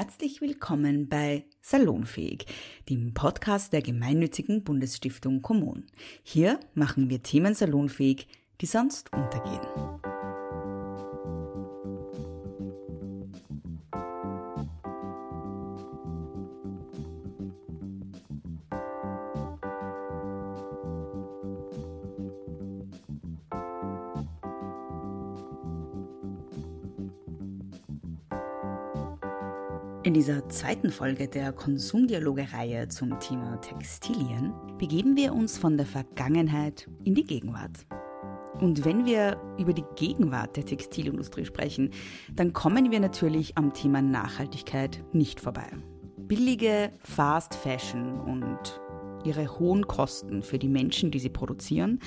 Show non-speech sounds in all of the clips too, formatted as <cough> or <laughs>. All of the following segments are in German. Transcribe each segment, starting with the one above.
Herzlich willkommen bei Salonfähig, dem Podcast der gemeinnützigen Bundesstiftung Kommun. Hier machen wir Themen salonfähig, die sonst untergehen. Zweiten Folge der Konsumdialoge-Reihe zum Thema Textilien begeben wir uns von der Vergangenheit in die Gegenwart. Und wenn wir über die Gegenwart der Textilindustrie sprechen, dann kommen wir natürlich am Thema Nachhaltigkeit nicht vorbei. Billige Fast Fashion und ihre hohen Kosten für die Menschen, die sie produzieren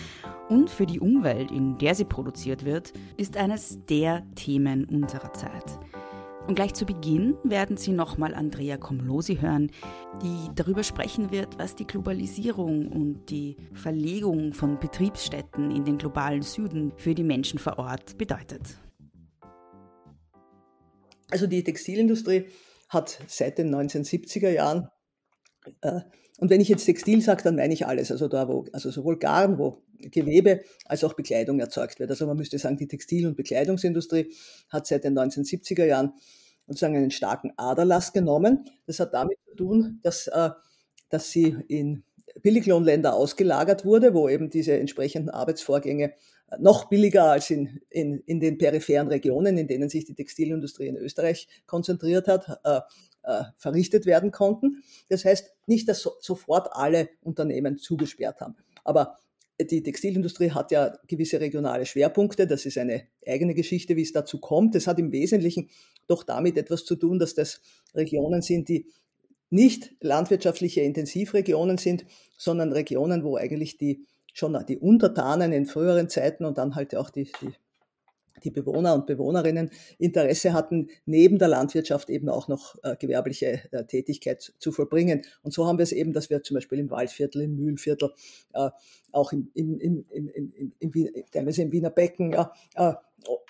und für die Umwelt, in der sie produziert wird, ist eines der Themen unserer Zeit. Und gleich zu Beginn werden Sie nochmal Andrea Komlosi hören, die darüber sprechen wird, was die Globalisierung und die Verlegung von Betriebsstätten in den globalen Süden für die Menschen vor Ort bedeutet. Also die Textilindustrie hat seit den 1970er Jahren, äh, und wenn ich jetzt Textil sage, dann meine ich alles, also da, wo, also sowohl Garn, wo Gewebe als auch Bekleidung erzeugt wird. Also man müsste sagen, die Textil- und Bekleidungsindustrie hat seit den 1970er Jahren sozusagen einen starken Aderlass genommen. Das hat damit zu tun, dass, äh, dass sie in Billiglohnländer ausgelagert wurde, wo eben diese entsprechenden Arbeitsvorgänge noch billiger als in, in, in den peripheren Regionen, in denen sich die Textilindustrie in Österreich konzentriert hat, äh, äh, verrichtet werden konnten. Das heißt nicht, dass so, sofort alle Unternehmen zugesperrt haben. Aber die Textilindustrie hat ja gewisse regionale Schwerpunkte. Das ist eine eigene Geschichte, wie es dazu kommt. Das hat im Wesentlichen doch damit etwas zu tun, dass das Regionen sind, die nicht landwirtschaftliche Intensivregionen sind, sondern Regionen, wo eigentlich die schon die Untertanen in früheren Zeiten und dann halt auch die, die die Bewohner und Bewohnerinnen Interesse hatten, neben der Landwirtschaft eben auch noch äh, gewerbliche äh, Tätigkeit zu vollbringen. Und so haben wir es eben, dass wir zum Beispiel im Waldviertel, im Mühlviertel, äh, auch im, im, im, im, im, im, teilweise im Wiener Becken ja, äh,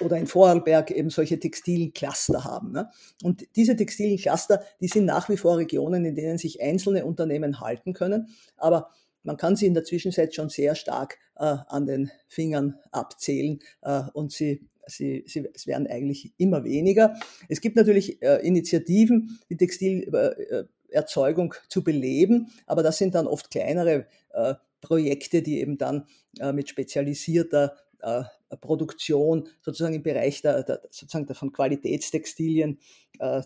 oder in Vorarlberg eben solche textilen Cluster haben. Ne? Und diese textilen Cluster, die sind nach wie vor Regionen, in denen sich einzelne Unternehmen halten können, aber man kann sie in der Zwischenzeit schon sehr stark äh, an den Fingern abzählen äh, und sie sie, sie, es werden eigentlich immer weniger. Es gibt natürlich äh, Initiativen, die Textilerzeugung äh, zu beleben, aber das sind dann oft kleinere äh, Projekte, die eben dann äh, mit spezialisierter äh, Produktion sozusagen im Bereich der, der, sozusagen der von Qualitätstextilien äh, äh,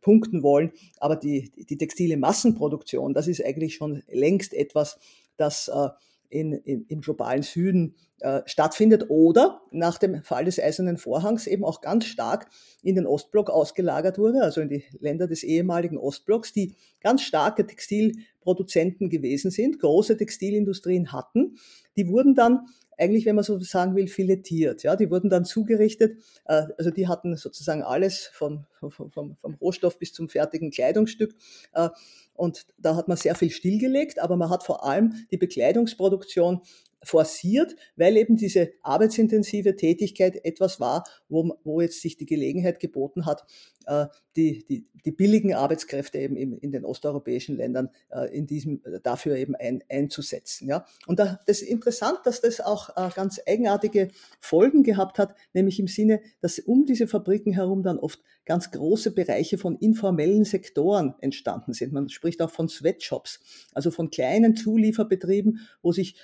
punkten wollen. Aber die, die textile Massenproduktion, das ist eigentlich schon längst etwas, das äh, in, in, im globalen Süden äh, stattfindet oder nach dem Fall des Eisernen Vorhangs eben auch ganz stark in den Ostblock ausgelagert wurde, also in die Länder des ehemaligen Ostblocks, die ganz starke Textilproduzenten gewesen sind, große Textilindustrien hatten. Die wurden dann eigentlich, wenn man so sagen will, filetiert. Ja, die wurden dann zugerichtet. Äh, also die hatten sozusagen alles vom, vom, vom Rohstoff bis zum fertigen Kleidungsstück. Äh, und da hat man sehr viel stillgelegt, aber man hat vor allem die Bekleidungsproduktion forciert, weil eben diese arbeitsintensive Tätigkeit etwas war, wo, wo jetzt sich die Gelegenheit geboten hat, äh, die, die, die billigen Arbeitskräfte eben in, den osteuropäischen Ländern äh, in diesem, dafür eben ein, einzusetzen. Ja. Und da, das ist interessant, dass das auch äh, ganz eigenartige Folgen gehabt hat, nämlich im Sinne, dass um diese Fabriken herum dann oft ganz große Bereiche von informellen Sektoren entstanden sind. Man spricht auch von Sweatshops, also von kleinen Zulieferbetrieben, wo sich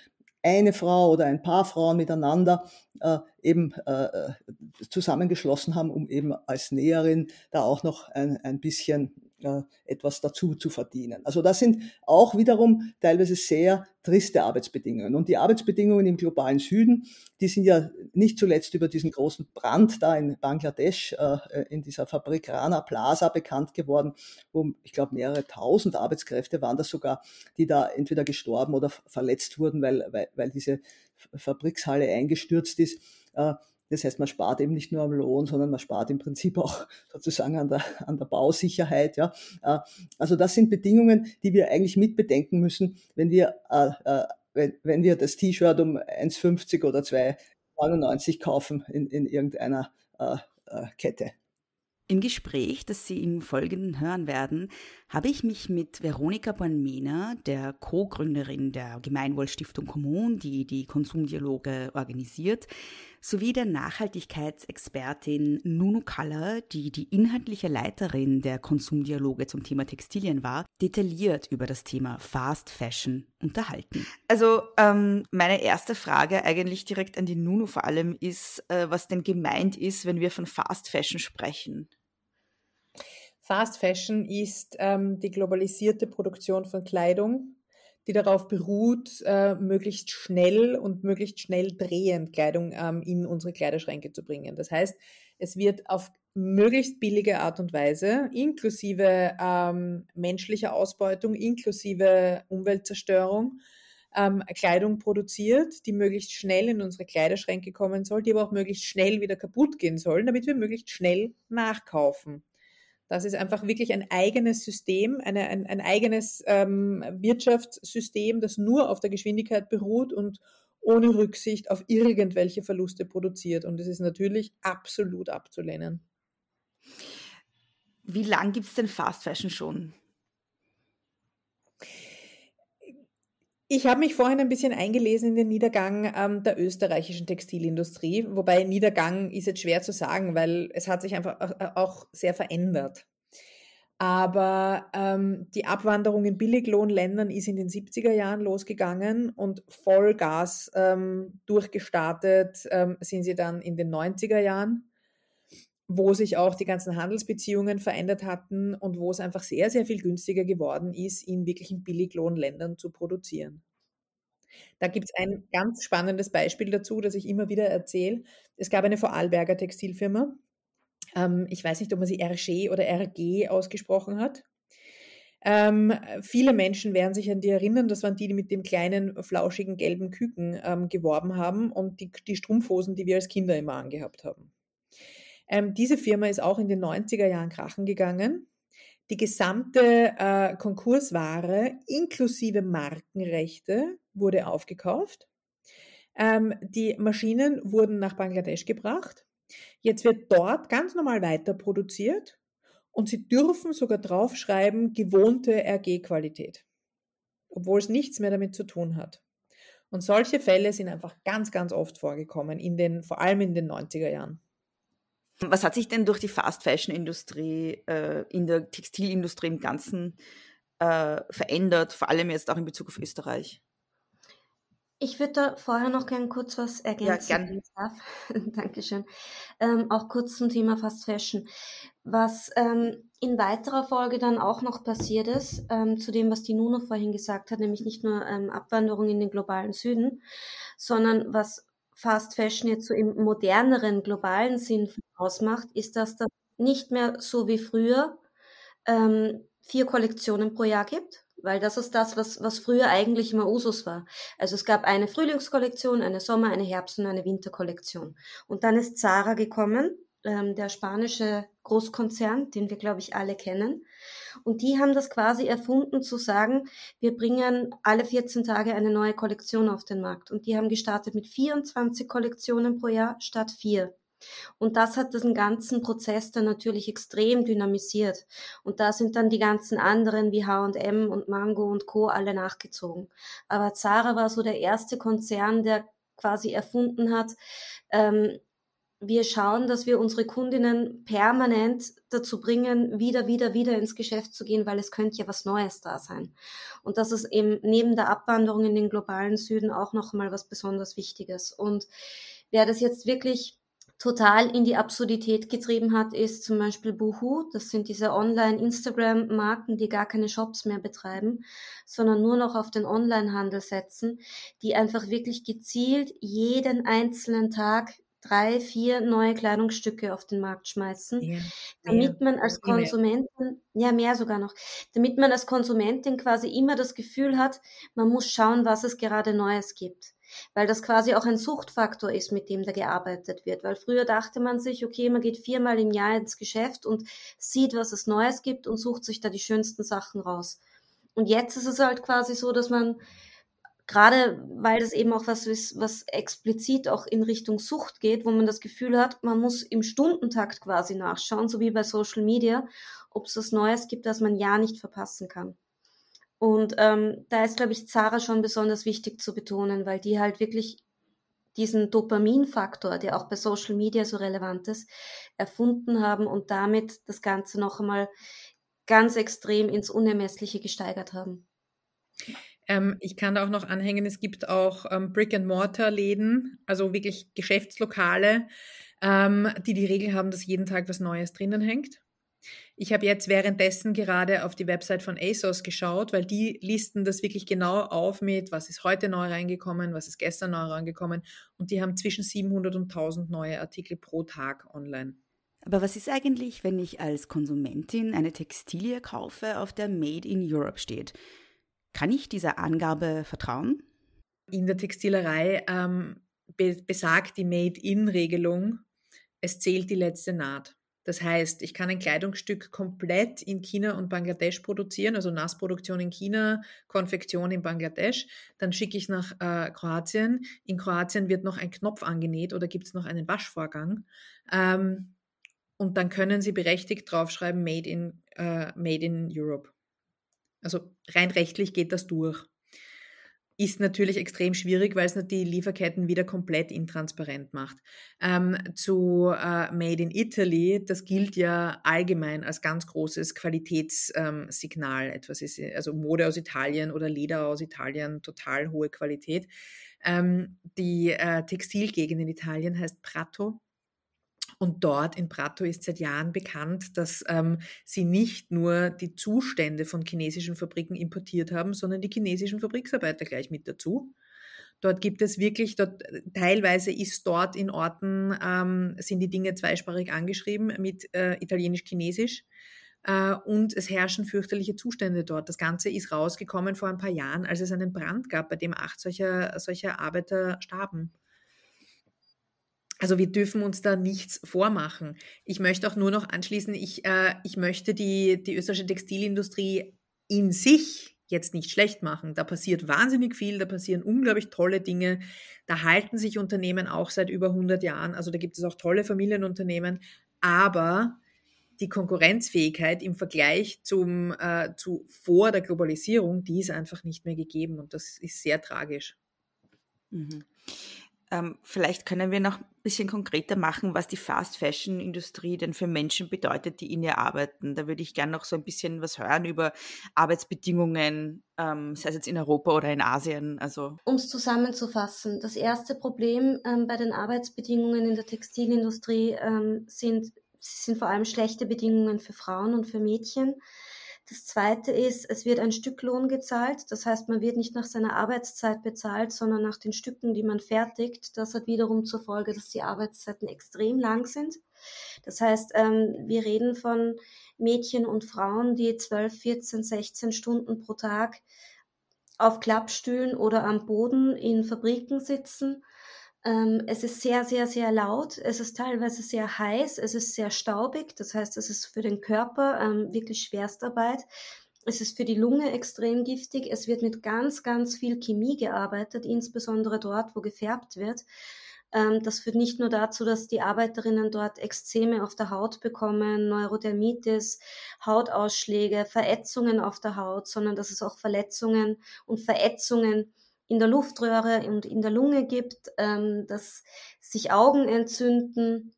eine Frau oder ein paar Frauen miteinander äh, eben äh, äh, zusammengeschlossen haben, um eben als Näherin da auch noch ein, ein bisschen äh, etwas dazu zu verdienen. Also das sind auch wiederum teilweise sehr triste Arbeitsbedingungen. Und die Arbeitsbedingungen im globalen Süden, die sind ja nicht zuletzt über diesen großen Brand da in Bangladesch, äh, in dieser Fabrik Rana Plaza bekannt geworden, wo ich glaube mehrere tausend Arbeitskräfte waren das sogar, die da entweder gestorben oder verletzt wurden, weil, weil, weil diese Fabrikshalle eingestürzt ist. Äh, das heißt, man spart eben nicht nur am Lohn, sondern man spart im Prinzip auch <laughs> sozusagen an der, an der Bausicherheit. Ja. Äh, also das sind Bedingungen, die wir eigentlich mitbedenken müssen, wenn wir, äh, wenn wir das T-Shirt um 1,50 oder 2,99 kaufen in, in irgendeiner Kette. Im Gespräch, das Sie im Folgenden hören werden, habe ich mich mit Veronika Bornmena, der Co-Gründerin der Gemeinwohlstiftung Kommun, die die Konsumdialoge organisiert, sowie der Nachhaltigkeitsexpertin Nunu Kaller, die die inhaltliche Leiterin der Konsumdialoge zum Thema Textilien war, detailliert über das Thema Fast Fashion unterhalten. Also ähm, meine erste Frage eigentlich direkt an die Nunu vor allem ist, äh, was denn gemeint ist, wenn wir von Fast Fashion sprechen. Fast Fashion ist ähm, die globalisierte Produktion von Kleidung, die darauf beruht, äh, möglichst schnell und möglichst schnell drehend Kleidung ähm, in unsere Kleiderschränke zu bringen. Das heißt, es wird auf möglichst billige Art und Weise, inklusive ähm, menschlicher Ausbeutung, inklusive Umweltzerstörung, ähm, Kleidung produziert, die möglichst schnell in unsere Kleiderschränke kommen soll, die aber auch möglichst schnell wieder kaputt gehen sollen, damit wir möglichst schnell nachkaufen. Das ist einfach wirklich ein eigenes System, eine, ein, ein eigenes ähm, Wirtschaftssystem, das nur auf der Geschwindigkeit beruht und ohne Rücksicht auf irgendwelche Verluste produziert. Und es ist natürlich absolut abzulehnen. Wie lange gibt es denn Fast Fashion schon? Ich habe mich vorhin ein bisschen eingelesen in den Niedergang ähm, der österreichischen Textilindustrie, wobei Niedergang ist jetzt schwer zu sagen, weil es hat sich einfach äh, auch sehr verändert. Aber ähm, die Abwanderung in Billiglohnländern ist in den 70er Jahren losgegangen und Vollgas ähm, durchgestartet ähm, sind sie dann in den 90er Jahren, wo sich auch die ganzen Handelsbeziehungen verändert hatten und wo es einfach sehr, sehr viel günstiger geworden ist, in wirklichen Billiglohnländern zu produzieren. Da gibt es ein ganz spannendes Beispiel dazu, das ich immer wieder erzähle. Es gab eine Vorarlberger Textilfirma. Ähm, ich weiß nicht, ob man sie RG oder RG ausgesprochen hat. Ähm, viele Menschen werden sich an die erinnern, das waren die, die mit dem kleinen, flauschigen, gelben Küken ähm, geworben haben und die, die Strumpfhosen, die wir als Kinder immer angehabt haben. Ähm, diese Firma ist auch in den 90er Jahren krachen gegangen. Die gesamte äh, Konkursware inklusive Markenrechte wurde aufgekauft. Ähm, die Maschinen wurden nach Bangladesch gebracht. Jetzt wird dort ganz normal weiter produziert und sie dürfen sogar draufschreiben, gewohnte RG-Qualität, obwohl es nichts mehr damit zu tun hat. Und solche Fälle sind einfach ganz, ganz oft vorgekommen, in den, vor allem in den 90er Jahren. Was hat sich denn durch die Fast-Fashion-Industrie, äh, in der Textilindustrie im Ganzen äh, verändert, vor allem jetzt auch in Bezug auf Österreich? Ich würde da vorher noch gern kurz was ergänzen. Ja, gerne. <laughs> Dankeschön. Ähm, auch kurz zum Thema Fast Fashion. Was ähm, in weiterer Folge dann auch noch passiert ist, ähm, zu dem, was die Nuno vorhin gesagt hat, nämlich nicht nur ähm, Abwanderung in den globalen Süden, sondern was Fast Fashion jetzt so im moderneren globalen Sinn ausmacht, ist, dass das nicht mehr so wie früher ähm, vier Kollektionen pro Jahr gibt, weil das ist das, was, was früher eigentlich immer Usus war. Also es gab eine Frühlingskollektion, eine Sommer-, eine Herbst- und eine Winterkollektion. Und dann ist Zara gekommen, ähm, der spanische Großkonzern, den wir, glaube ich, alle kennen. Und die haben das quasi erfunden zu sagen, wir bringen alle 14 Tage eine neue Kollektion auf den Markt. Und die haben gestartet mit 24 Kollektionen pro Jahr statt vier. Und das hat diesen ganzen Prozess dann natürlich extrem dynamisiert. Und da sind dann die ganzen anderen wie H&M und Mango und Co. alle nachgezogen. Aber Zara war so der erste Konzern, der quasi erfunden hat, ähm, wir schauen, dass wir unsere Kundinnen permanent dazu bringen, wieder, wieder, wieder ins Geschäft zu gehen, weil es könnte ja was Neues da sein. Und das ist eben neben der Abwanderung in den globalen Süden auch nochmal was besonders Wichtiges. Und wer das jetzt wirklich total in die Absurdität getrieben hat, ist zum Beispiel Boohoo. Das sind diese Online-Instagram-Marken, die gar keine Shops mehr betreiben, sondern nur noch auf den Online-Handel setzen, die einfach wirklich gezielt jeden einzelnen Tag drei, vier neue Kleidungsstücke auf den Markt schmeißen, ja, damit man als Konsumentin, ja mehr sogar noch, damit man als Konsumentin quasi immer das Gefühl hat, man muss schauen, was es gerade Neues gibt weil das quasi auch ein Suchtfaktor ist, mit dem da gearbeitet wird. Weil früher dachte man sich, okay, man geht viermal im Jahr ins Geschäft und sieht, was es Neues gibt und sucht sich da die schönsten Sachen raus. Und jetzt ist es halt quasi so, dass man Gerade weil das eben auch was ist, was explizit auch in Richtung Sucht geht, wo man das Gefühl hat, man muss im Stundentakt quasi nachschauen, so wie bei Social Media, ob es was Neues gibt, das man ja nicht verpassen kann. Und ähm, da ist, glaube ich, Zara schon besonders wichtig zu betonen, weil die halt wirklich diesen Dopaminfaktor, der auch bei Social Media so relevant ist, erfunden haben und damit das Ganze noch einmal ganz extrem ins Unermessliche gesteigert haben. Ähm, ich kann da auch noch anhängen, es gibt auch ähm, Brick-and-Mortar-Läden, also wirklich Geschäftslokale, ähm, die die Regel haben, dass jeden Tag was Neues drinnen hängt. Ich habe jetzt währenddessen gerade auf die Website von ASOS geschaut, weil die listen das wirklich genau auf mit, was ist heute neu reingekommen, was ist gestern neu reingekommen und die haben zwischen 700 und 1000 neue Artikel pro Tag online. Aber was ist eigentlich, wenn ich als Konsumentin eine Textilie kaufe, auf der Made in Europe steht? Kann ich dieser Angabe vertrauen? In der Textilerei ähm, be besagt die Made-in-Regelung, es zählt die letzte Naht. Das heißt, ich kann ein Kleidungsstück komplett in China und Bangladesch produzieren, also Nassproduktion in China, Konfektion in Bangladesch. Dann schicke ich nach äh, Kroatien. In Kroatien wird noch ein Knopf angenäht oder gibt es noch einen Waschvorgang. Ähm, und dann können Sie berechtigt draufschreiben, Made in, äh, Made in Europe. Also rein rechtlich geht das durch. Ist natürlich extrem schwierig, weil es die Lieferketten wieder komplett intransparent macht. Ähm, zu äh, Made in Italy, das gilt ja allgemein als ganz großes Qualitätssignal. Ähm, Etwas ist, also Mode aus Italien oder Leder aus Italien, total hohe Qualität. Ähm, die äh, Textilgegend in Italien heißt Prato und dort in Prato ist seit Jahren bekannt, dass ähm, sie nicht nur die Zustände von chinesischen Fabriken importiert haben, sondern die chinesischen Fabriksarbeiter gleich mit dazu. Dort gibt es wirklich, dort, teilweise ist dort in Orten, ähm, sind die Dinge zweisprachig angeschrieben mit äh, Italienisch-Chinesisch. Äh, und es herrschen fürchterliche Zustände dort. Das Ganze ist rausgekommen vor ein paar Jahren, als es einen Brand gab, bei dem acht solcher, solcher Arbeiter starben. Also wir dürfen uns da nichts vormachen. Ich möchte auch nur noch anschließen, ich, äh, ich möchte die, die österreichische Textilindustrie in sich jetzt nicht schlecht machen. Da passiert wahnsinnig viel, da passieren unglaublich tolle Dinge. Da halten sich Unternehmen auch seit über 100 Jahren. Also da gibt es auch tolle Familienunternehmen. Aber die Konkurrenzfähigkeit im Vergleich zum, äh, zu vor der Globalisierung, die ist einfach nicht mehr gegeben. Und das ist sehr tragisch. Mhm. Ähm, vielleicht können wir noch ein bisschen konkreter machen, was die Fast-Fashion-Industrie denn für Menschen bedeutet, die in ihr arbeiten. Da würde ich gerne noch so ein bisschen was hören über Arbeitsbedingungen, ähm, sei es jetzt in Europa oder in Asien. Also. Um es zusammenzufassen, das erste Problem ähm, bei den Arbeitsbedingungen in der Textilindustrie ähm, sind, sind vor allem schlechte Bedingungen für Frauen und für Mädchen. Das zweite ist, es wird ein Stücklohn gezahlt. Das heißt, man wird nicht nach seiner Arbeitszeit bezahlt, sondern nach den Stücken, die man fertigt. Das hat wiederum zur Folge, dass die Arbeitszeiten extrem lang sind. Das heißt, ähm, wir reden von Mädchen und Frauen, die 12, 14, 16 Stunden pro Tag auf Klappstühlen oder am Boden in Fabriken sitzen es ist sehr, sehr, sehr laut. Es ist teilweise sehr heiß. Es ist sehr staubig. Das heißt, es ist für den Körper ähm, wirklich Schwerstarbeit. Es ist für die Lunge extrem giftig. Es wird mit ganz, ganz viel Chemie gearbeitet, insbesondere dort, wo gefärbt wird. Ähm, das führt nicht nur dazu, dass die Arbeiterinnen dort Ekzeme auf der Haut bekommen, Neurodermitis, Hautausschläge, Verätzungen auf der Haut, sondern dass es auch Verletzungen und Verätzungen in der Luftröhre und in der Lunge gibt, ähm, dass sich Augen entzünden,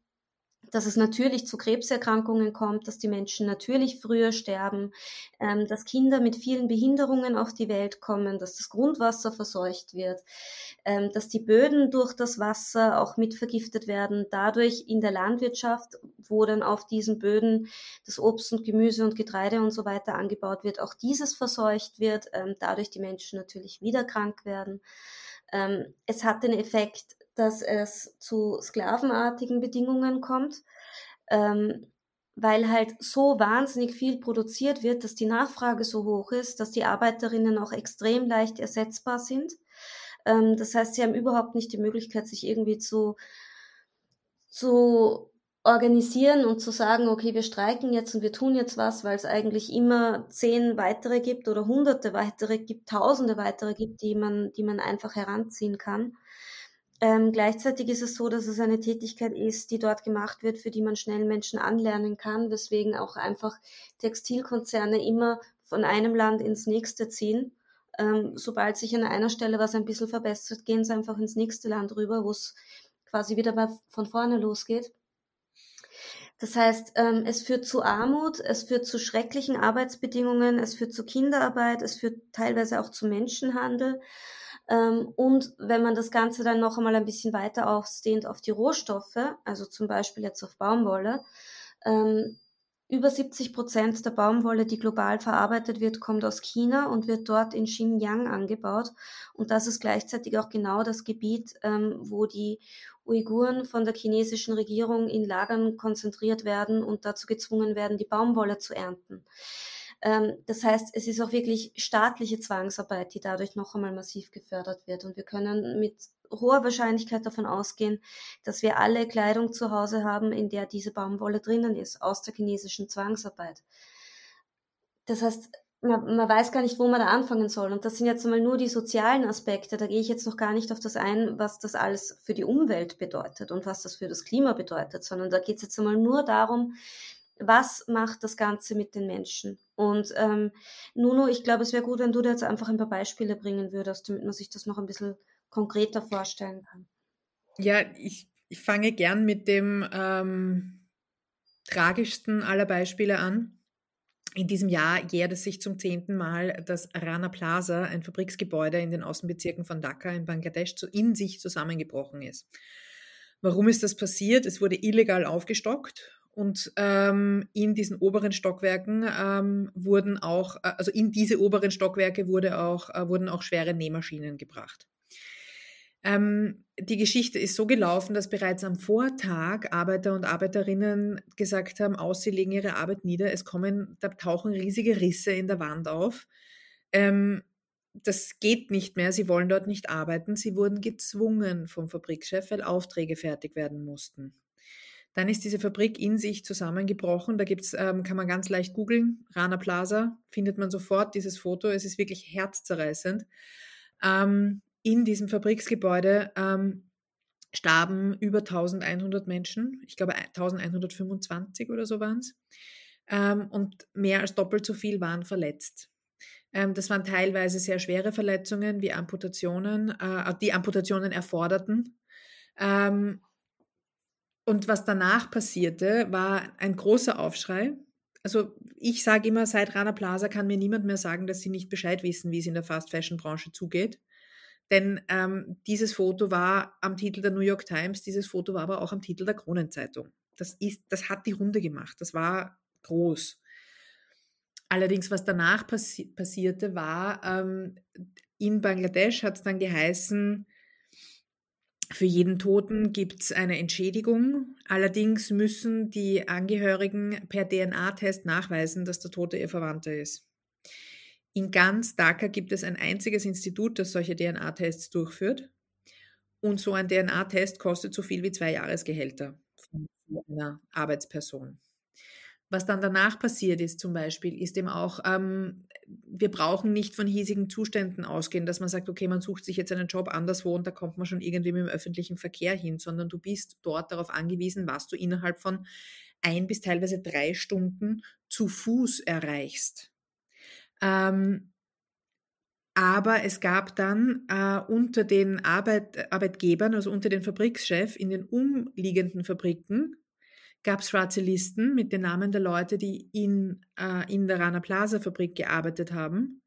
dass es natürlich zu Krebserkrankungen kommt, dass die Menschen natürlich früher sterben, ähm, dass Kinder mit vielen Behinderungen auf die Welt kommen, dass das Grundwasser verseucht wird, ähm, dass die Böden durch das Wasser auch mit vergiftet werden. Dadurch in der Landwirtschaft, wo dann auf diesen Böden das Obst und Gemüse und Getreide und so weiter angebaut wird, auch dieses verseucht wird, ähm, dadurch die Menschen natürlich wieder krank werden. Ähm, es hat den Effekt, dass es zu sklavenartigen Bedingungen kommt, ähm, weil halt so wahnsinnig viel produziert wird, dass die Nachfrage so hoch ist, dass die Arbeiterinnen auch extrem leicht ersetzbar sind. Ähm, das heißt, sie haben überhaupt nicht die Möglichkeit, sich irgendwie zu, zu organisieren und zu sagen, okay, wir streiken jetzt und wir tun jetzt was, weil es eigentlich immer zehn weitere gibt oder hunderte weitere gibt, tausende weitere gibt, die man, die man einfach heranziehen kann. Ähm, gleichzeitig ist es so, dass es eine Tätigkeit ist, die dort gemacht wird, für die man schnell Menschen anlernen kann, weswegen auch einfach Textilkonzerne immer von einem Land ins nächste ziehen. Ähm, sobald sich an einer Stelle was ein bisschen verbessert, gehen sie einfach ins nächste Land rüber, wo es quasi wieder bei, von vorne losgeht. Das heißt, ähm, es führt zu Armut, es führt zu schrecklichen Arbeitsbedingungen, es führt zu Kinderarbeit, es führt teilweise auch zu Menschenhandel. Ähm, und wenn man das Ganze dann noch einmal ein bisschen weiter ausdehnt auf die Rohstoffe, also zum Beispiel jetzt auf Baumwolle, ähm, über 70 Prozent der Baumwolle, die global verarbeitet wird, kommt aus China und wird dort in Xinjiang angebaut. Und das ist gleichzeitig auch genau das Gebiet, ähm, wo die Uiguren von der chinesischen Regierung in Lagern konzentriert werden und dazu gezwungen werden, die Baumwolle zu ernten. Ähm, das heißt, es ist auch wirklich staatliche Zwangsarbeit, die dadurch noch einmal massiv gefördert wird. Und wir können mit hoher Wahrscheinlichkeit davon ausgehen, dass wir alle Kleidung zu Hause haben, in der diese Baumwolle drinnen ist, aus der chinesischen Zwangsarbeit. Das heißt, man, man, weiß gar nicht, wo man da anfangen soll. Und das sind jetzt einmal nur die sozialen Aspekte. Da gehe ich jetzt noch gar nicht auf das ein, was das alles für die Umwelt bedeutet und was das für das Klima bedeutet, sondern da geht es jetzt einmal nur darum, was macht das Ganze mit den Menschen? Und ähm, Nuno, ich glaube, es wäre gut, wenn du da jetzt einfach ein paar Beispiele bringen würdest, damit man sich das noch ein bisschen konkreter vorstellen kann. Ja, ich, ich fange gern mit dem ähm, tragischsten aller Beispiele an. In diesem Jahr jährt es sich zum zehnten Mal, dass Rana Plaza, ein Fabriksgebäude in den Außenbezirken von Dhaka in Bangladesch, in sich zusammengebrochen ist. Warum ist das passiert? Es wurde illegal aufgestockt und ähm, in diesen oberen Stockwerken ähm, wurden auch, äh, also in diese oberen Stockwerke wurde auch, äh, wurden auch schwere Nähmaschinen gebracht. Ähm, die Geschichte ist so gelaufen, dass bereits am Vortag Arbeiter und Arbeiterinnen gesagt haben, aus, sie legen ihre Arbeit nieder, es kommen, da tauchen riesige Risse in der Wand auf. Ähm, das geht nicht mehr, sie wollen dort nicht arbeiten. Sie wurden gezwungen vom Fabrikchef, weil Aufträge fertig werden mussten. Dann ist diese Fabrik in sich zusammengebrochen. Da gibt's, ähm, kann man ganz leicht googeln, Rana Plaza, findet man sofort dieses Foto. Es ist wirklich herzzerreißend. Ähm, in diesem Fabriksgebäude ähm, starben über 1100 Menschen, ich glaube 1125 oder so waren es, ähm, und mehr als doppelt so viel waren verletzt. Ähm, das waren teilweise sehr schwere Verletzungen wie Amputationen, äh, die Amputationen erforderten. Und was danach passierte, war ein großer Aufschrei. Also ich sage immer, seit Rana Plaza kann mir niemand mehr sagen, dass sie nicht Bescheid wissen, wie es in der Fast-Fashion-Branche zugeht. Denn ähm, dieses Foto war am Titel der New York Times, dieses Foto war aber auch am Titel der Kronenzeitung. Das, ist, das hat die Runde gemacht, das war groß. Allerdings, was danach passi passierte, war, ähm, in Bangladesch hat es dann geheißen, für jeden Toten gibt es eine Entschädigung. Allerdings müssen die Angehörigen per DNA-Test nachweisen, dass der Tote ihr Verwandter ist. In ganz Dhaka gibt es ein einziges Institut, das solche DNA-Tests durchführt. Und so ein DNA-Test kostet so viel wie zwei Jahresgehälter von einer Arbeitsperson. Was dann danach passiert ist zum Beispiel, ist eben auch, ähm, wir brauchen nicht von hiesigen Zuständen ausgehen, dass man sagt, okay, man sucht sich jetzt einen Job anderswo und da kommt man schon irgendwie mit dem öffentlichen Verkehr hin, sondern du bist dort darauf angewiesen, was du innerhalb von ein bis teilweise drei Stunden zu Fuß erreichst. Ähm, aber es gab dann äh, unter den Arbeit, Arbeitgebern, also unter den Fabrikschef in den umliegenden Fabriken, gab es schwarze Listen mit den Namen der Leute, die in, äh, in der Rana Plaza Fabrik gearbeitet haben.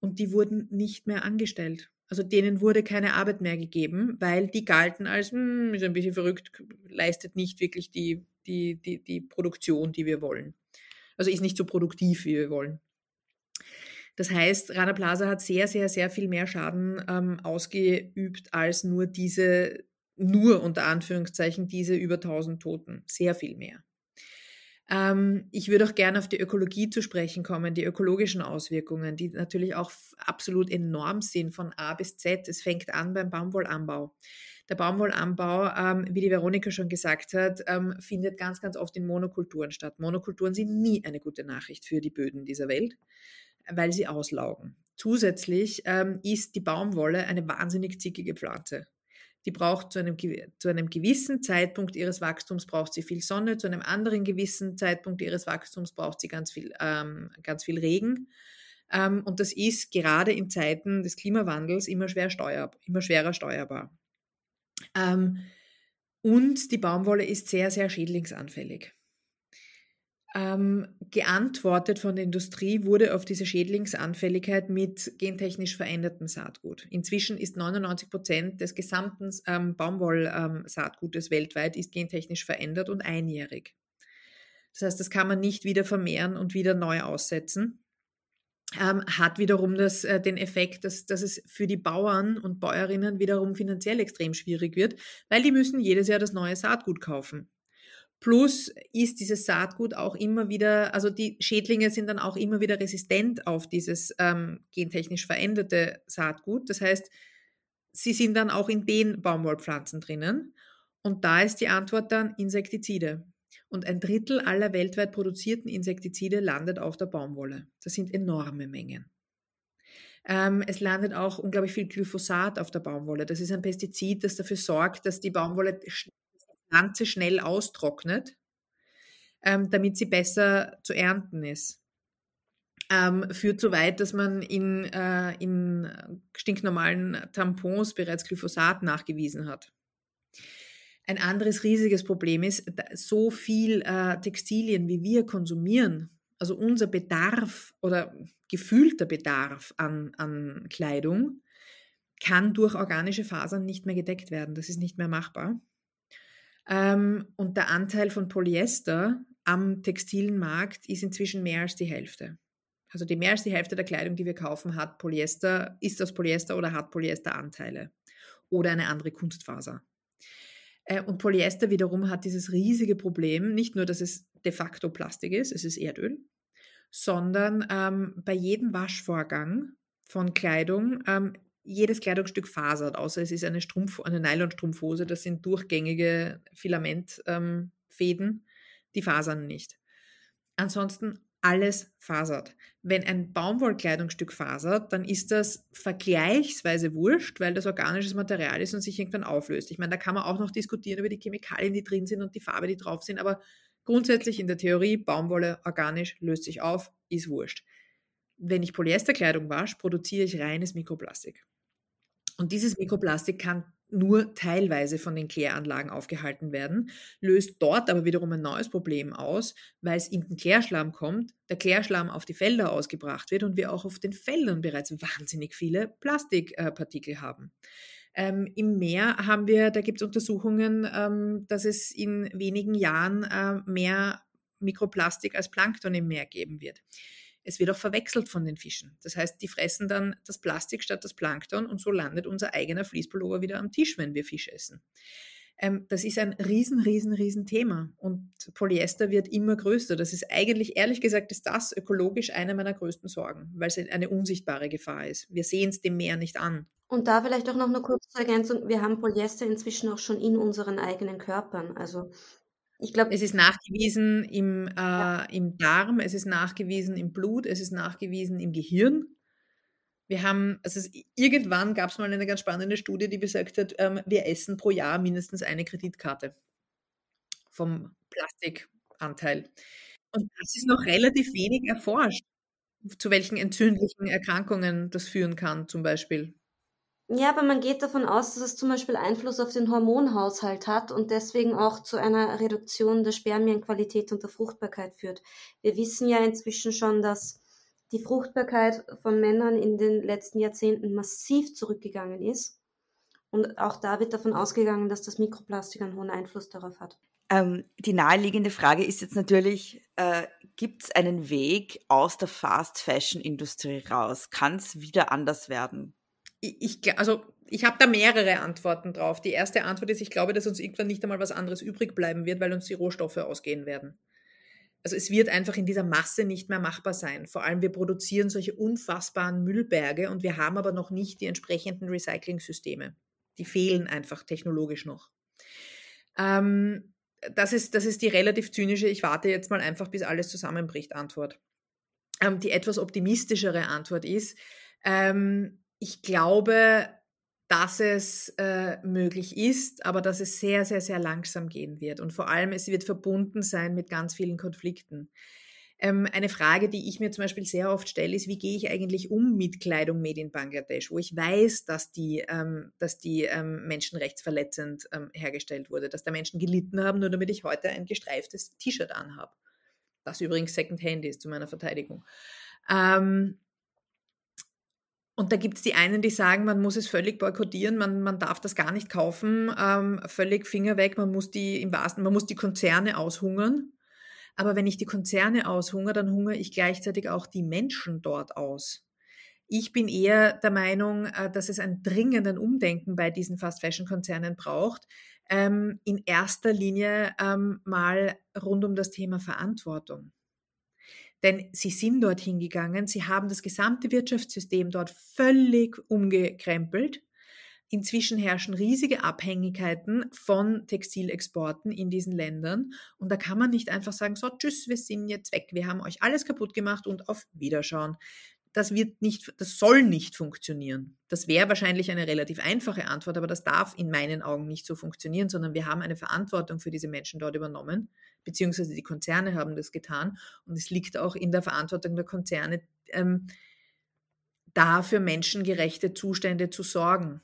Und die wurden nicht mehr angestellt. Also denen wurde keine Arbeit mehr gegeben, weil die galten als, hm, ist ein bisschen verrückt, leistet nicht wirklich die, die, die, die Produktion, die wir wollen. Also ist nicht so produktiv, wie wir wollen. Das heißt, Rana Plaza hat sehr, sehr, sehr viel mehr Schaden ähm, ausgeübt als nur diese, nur unter Anführungszeichen, diese über 1000 Toten. Sehr viel mehr. Ähm, ich würde auch gerne auf die Ökologie zu sprechen kommen, die ökologischen Auswirkungen, die natürlich auch absolut enorm sind von A bis Z. Es fängt an beim Baumwollanbau. Der Baumwollanbau, ähm, wie die Veronika schon gesagt hat, ähm, findet ganz, ganz oft in Monokulturen statt. Monokulturen sind nie eine gute Nachricht für die Böden dieser Welt, weil sie auslaugen. Zusätzlich ähm, ist die Baumwolle eine wahnsinnig zickige Pflanze. Die braucht zu einem, zu einem gewissen Zeitpunkt ihres Wachstums braucht sie viel Sonne, zu einem anderen gewissen Zeitpunkt ihres Wachstums braucht sie ganz viel, ähm, ganz viel Regen. Ähm, und das ist gerade in Zeiten des Klimawandels immer, schwer steuer, immer schwerer steuerbar. Ähm, und die Baumwolle ist sehr, sehr schädlingsanfällig ähm, geantwortet von der Industrie wurde auf diese Schädlingsanfälligkeit mit gentechnisch verändertem Saatgut. Inzwischen ist 99 Prozent des gesamten ähm, Baumwollsaatgutes ähm, weltweit ist gentechnisch verändert und einjährig. Das heißt, das kann man nicht wieder vermehren und wieder neu aussetzen. Ähm, hat wiederum das, äh, den Effekt, dass, dass es für die Bauern und Bäuerinnen wiederum finanziell extrem schwierig wird, weil die müssen jedes Jahr das neue Saatgut kaufen. Plus ist dieses Saatgut auch immer wieder, also die Schädlinge sind dann auch immer wieder resistent auf dieses ähm, gentechnisch veränderte Saatgut. Das heißt, sie sind dann auch in den Baumwollpflanzen drinnen. Und da ist die Antwort dann Insektizide. Und ein Drittel aller weltweit produzierten Insektizide landet auf der Baumwolle. Das sind enorme Mengen. Ähm, es landet auch unglaublich viel Glyphosat auf der Baumwolle. Das ist ein Pestizid, das dafür sorgt, dass die Baumwolle Pflanze schnell austrocknet, ähm, damit sie besser zu ernten ist. Ähm, führt so weit, dass man in, äh, in stinknormalen Tampons bereits Glyphosat nachgewiesen hat. Ein anderes riesiges Problem ist, so viel äh, Textilien, wie wir konsumieren, also unser Bedarf oder gefühlter Bedarf an, an Kleidung, kann durch organische Fasern nicht mehr gedeckt werden. Das ist nicht mehr machbar. Ähm, und der Anteil von Polyester am textilen Markt ist inzwischen mehr als die Hälfte. Also die mehr als die Hälfte der Kleidung, die wir kaufen, hat Polyester, ist aus Polyester oder hat Polyesteranteile oder eine andere Kunstfaser. Äh, und Polyester wiederum hat dieses riesige Problem, nicht nur, dass es de facto Plastik ist, es ist Erdöl, sondern ähm, bei jedem Waschvorgang von Kleidung ähm, jedes Kleidungsstück fasert, außer es ist eine, Strumpf, eine Nylonstrumpfhose, das sind durchgängige Filamentfäden, ähm, die fasern nicht. Ansonsten alles fasert. Wenn ein Baumwollkleidungsstück fasert, dann ist das vergleichsweise wurscht, weil das organisches Material ist und sich irgendwann auflöst. Ich meine, da kann man auch noch diskutieren über die Chemikalien, die drin sind und die Farbe, die drauf sind, aber grundsätzlich in der Theorie, Baumwolle organisch löst sich auf, ist wurscht. Wenn ich Polyesterkleidung wasche, produziere ich reines Mikroplastik. Und dieses Mikroplastik kann nur teilweise von den Kläranlagen aufgehalten werden, löst dort aber wiederum ein neues Problem aus, weil es in den Klärschlamm kommt, der Klärschlamm auf die Felder ausgebracht wird und wir auch auf den Feldern bereits wahnsinnig viele Plastikpartikel haben. Ähm, Im Meer haben wir, da gibt es Untersuchungen, ähm, dass es in wenigen Jahren äh, mehr Mikroplastik als Plankton im Meer geben wird. Es wird auch verwechselt von den Fischen. Das heißt, die fressen dann das Plastik statt das Plankton und so landet unser eigener Fließpullover wieder am Tisch, wenn wir Fisch essen. Ähm, das ist ein riesen, riesen, riesen Thema und Polyester wird immer größer. Das ist eigentlich, ehrlich gesagt, ist das ökologisch eine meiner größten Sorgen, weil es eine unsichtbare Gefahr ist. Wir sehen es dem Meer nicht an. Und da vielleicht auch noch eine kurze Ergänzung. Wir haben Polyester inzwischen auch schon in unseren eigenen Körpern. Also ich glaube, es ist nachgewiesen im, äh, ja. im Darm, es ist nachgewiesen im Blut, es ist nachgewiesen im Gehirn. Wir haben, also es, irgendwann gab es mal eine ganz spannende Studie, die besagt hat, ähm, wir essen pro Jahr mindestens eine Kreditkarte vom Plastikanteil. Und das ist noch relativ wenig erforscht, zu welchen entzündlichen Erkrankungen das führen kann, zum Beispiel. Ja, aber man geht davon aus, dass es zum Beispiel Einfluss auf den Hormonhaushalt hat und deswegen auch zu einer Reduktion der Spermienqualität und der Fruchtbarkeit führt. Wir wissen ja inzwischen schon, dass die Fruchtbarkeit von Männern in den letzten Jahrzehnten massiv zurückgegangen ist. Und auch da wird davon ausgegangen, dass das Mikroplastik einen hohen Einfluss darauf hat. Ähm, die naheliegende Frage ist jetzt natürlich, äh, gibt es einen Weg aus der Fast-Fashion-Industrie raus? Kann es wieder anders werden? Ich, also ich habe da mehrere Antworten drauf. Die erste Antwort ist, ich glaube, dass uns irgendwann nicht einmal was anderes übrig bleiben wird, weil uns die Rohstoffe ausgehen werden. also es wird einfach in dieser Masse nicht mehr machbar sein. Vor allem wir produzieren solche unfassbaren Müllberge und wir haben aber noch nicht die entsprechenden Recycling-Systeme. Die fehlen einfach technologisch noch. Ähm, das, ist, das ist die relativ zynische, ich warte jetzt mal einfach, bis alles zusammenbricht, Antwort. Ähm, die etwas optimistischere Antwort ist, ähm, ich glaube, dass es äh, möglich ist, aber dass es sehr, sehr, sehr langsam gehen wird. Und vor allem, es wird verbunden sein mit ganz vielen Konflikten. Ähm, eine Frage, die ich mir zum Beispiel sehr oft stelle, ist, wie gehe ich eigentlich um mit Kleidung made in Bangladesch, wo ich weiß, dass die, ähm, dass die ähm, menschenrechtsverletzend ähm, hergestellt wurde, dass da Menschen gelitten haben, nur damit ich heute ein gestreiftes T-Shirt anhabe. Das übrigens Secondhand ist zu meiner Verteidigung. Ähm, und da gibt es die einen, die sagen, man muss es völlig boykottieren, man, man darf das gar nicht kaufen, ähm, völlig Finger weg, man muss die im wahrsten, man muss die Konzerne aushungern. Aber wenn ich die Konzerne aushungere, dann hungere ich gleichzeitig auch die Menschen dort aus. Ich bin eher der Meinung, äh, dass es ein dringenden Umdenken bei diesen Fast-Fashion-Konzernen braucht. Ähm, in erster Linie ähm, mal rund um das Thema Verantwortung. Denn sie sind dorthin gegangen, sie haben das gesamte Wirtschaftssystem dort völlig umgekrempelt. Inzwischen herrschen riesige Abhängigkeiten von Textilexporten in diesen Ländern. Und da kann man nicht einfach sagen, so, tschüss, wir sind jetzt weg, wir haben euch alles kaputt gemacht und auf Wiederschauen. Das wird nicht, das soll nicht funktionieren. Das wäre wahrscheinlich eine relativ einfache Antwort, aber das darf in meinen Augen nicht so funktionieren, sondern wir haben eine Verantwortung für diese Menschen dort übernommen beziehungsweise die Konzerne haben das getan. Und es liegt auch in der Verantwortung der Konzerne, ähm, da für menschengerechte Zustände zu sorgen.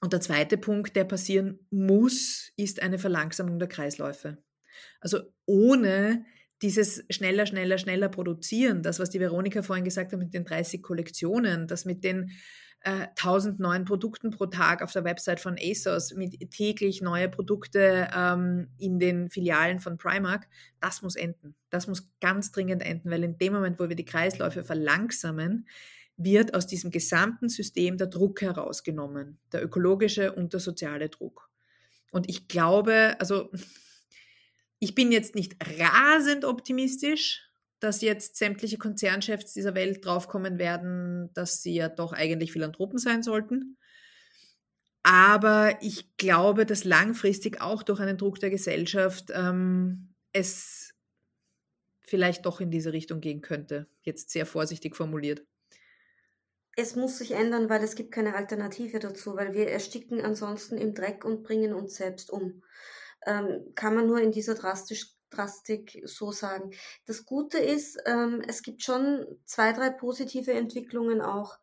Und der zweite Punkt, der passieren muss, ist eine Verlangsamung der Kreisläufe. Also ohne dieses schneller, schneller, schneller produzieren, das, was die Veronika vorhin gesagt hat mit den 30 Kollektionen, das mit den äh, 1000 neuen Produkten pro Tag auf der Website von ASOS, mit täglich neue Produkte ähm, in den Filialen von Primark, das muss enden. Das muss ganz dringend enden, weil in dem Moment, wo wir die Kreisläufe verlangsamen, wird aus diesem gesamten System der Druck herausgenommen, der ökologische und der soziale Druck. Und ich glaube, also <laughs> ich bin jetzt nicht rasend optimistisch, dass jetzt sämtliche Konzernchefs dieser Welt draufkommen werden, dass sie ja doch eigentlich Philanthropen sein sollten. Aber ich glaube, dass langfristig auch durch einen Druck der Gesellschaft ähm, es vielleicht doch in diese Richtung gehen könnte. Jetzt sehr vorsichtig formuliert. Es muss sich ändern, weil es gibt keine Alternative dazu, weil wir ersticken ansonsten im Dreck und bringen uns selbst um. Ähm, kann man nur in dieser drastisch Drastik so sagen. Das Gute ist, ähm, es gibt schon zwei, drei positive Entwicklungen auch.